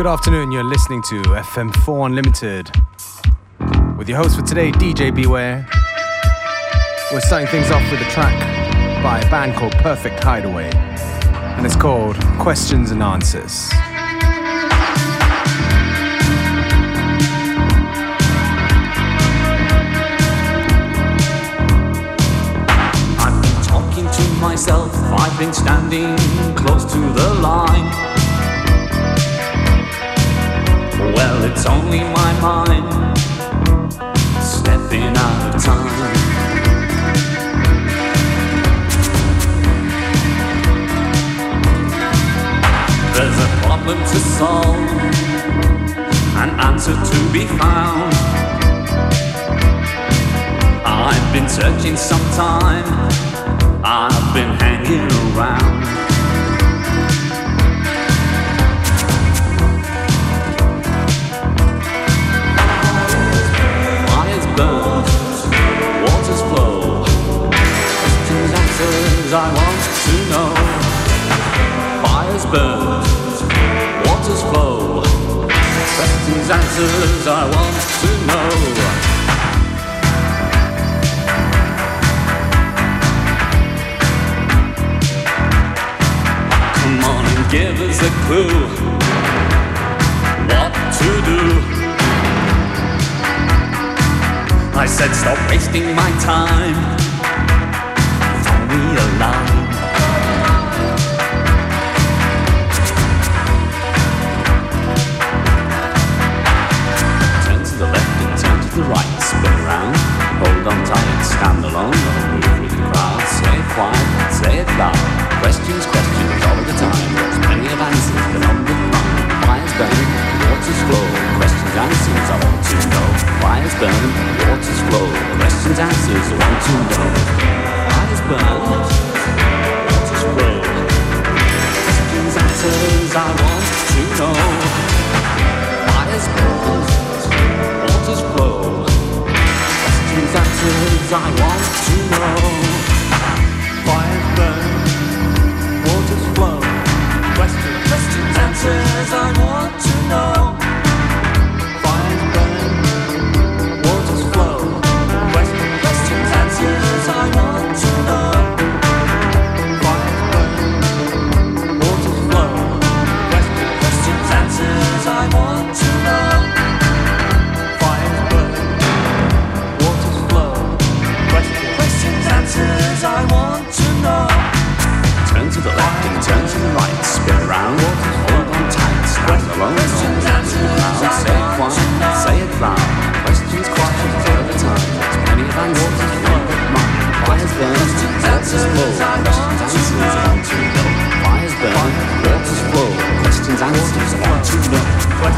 Good afternoon, you're listening to FM4 Unlimited with your host for today, DJ Beware. We're starting things off with a track by a band called Perfect Hideaway, and it's called Questions and Answers. I've been talking to myself, I've been standing close to the line. Well, it's only my mind stepping out of time. There's a problem to solve, an answer to be found. I've been searching some time, I've been hanging around. I want to know. Fires burn, waters flow. Questions, answers I want to know. Come on and give us a clue what to do. I said, stop wasting my time. Turn to the left and turn to the right. Spin around, hold on tight, stand alone, don't move through the crowd. Say it say it loud. Questions, questions all the time. Plenty of answers, but. Fires burn, waters flow. Questions, answers, I want to know. Fires burn, waters flow. Questions, answers, I want to know. Answers, I want to know. To the left and turn to the right. Spin around, hold on tight. Stand alone, questions, answers, loud. Say it quiet, say it loud. Questions, questions all the time. Plenty of answers. One big mind. Fires burn, waters flow. Questions, answers, want to know. Fires burn, waters flow. Questions, answers, want to know.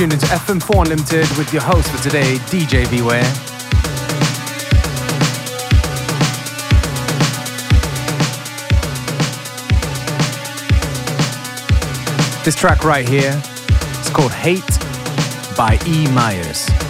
Tuned into FM4 Unlimited with your host for today, DJ Beware. This track right here is called Hate by E. Myers.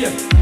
Yeah.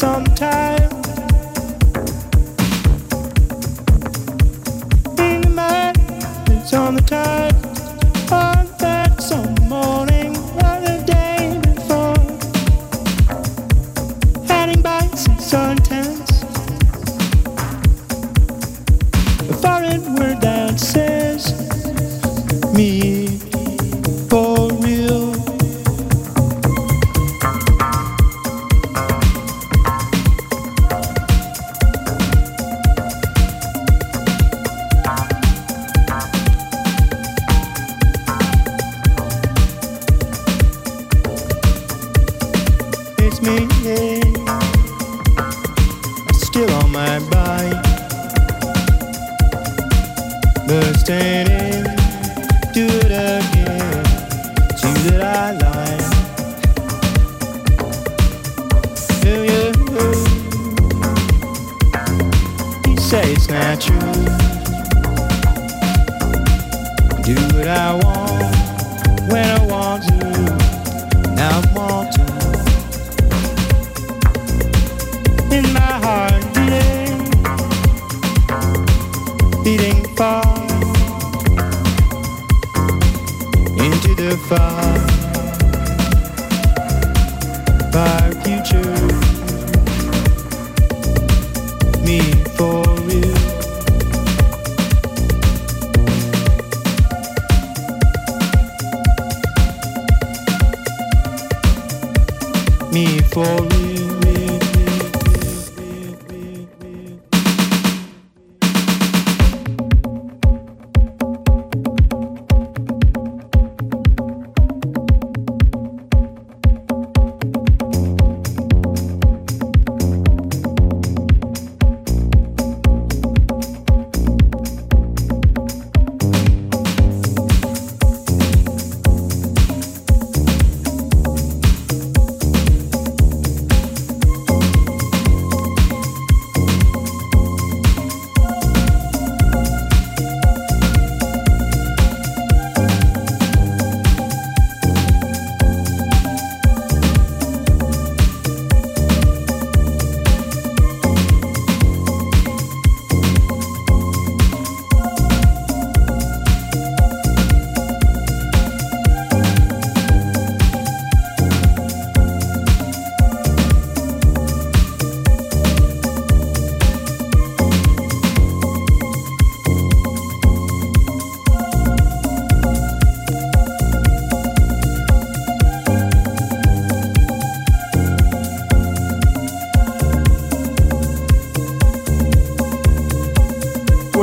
sometimes. me for real.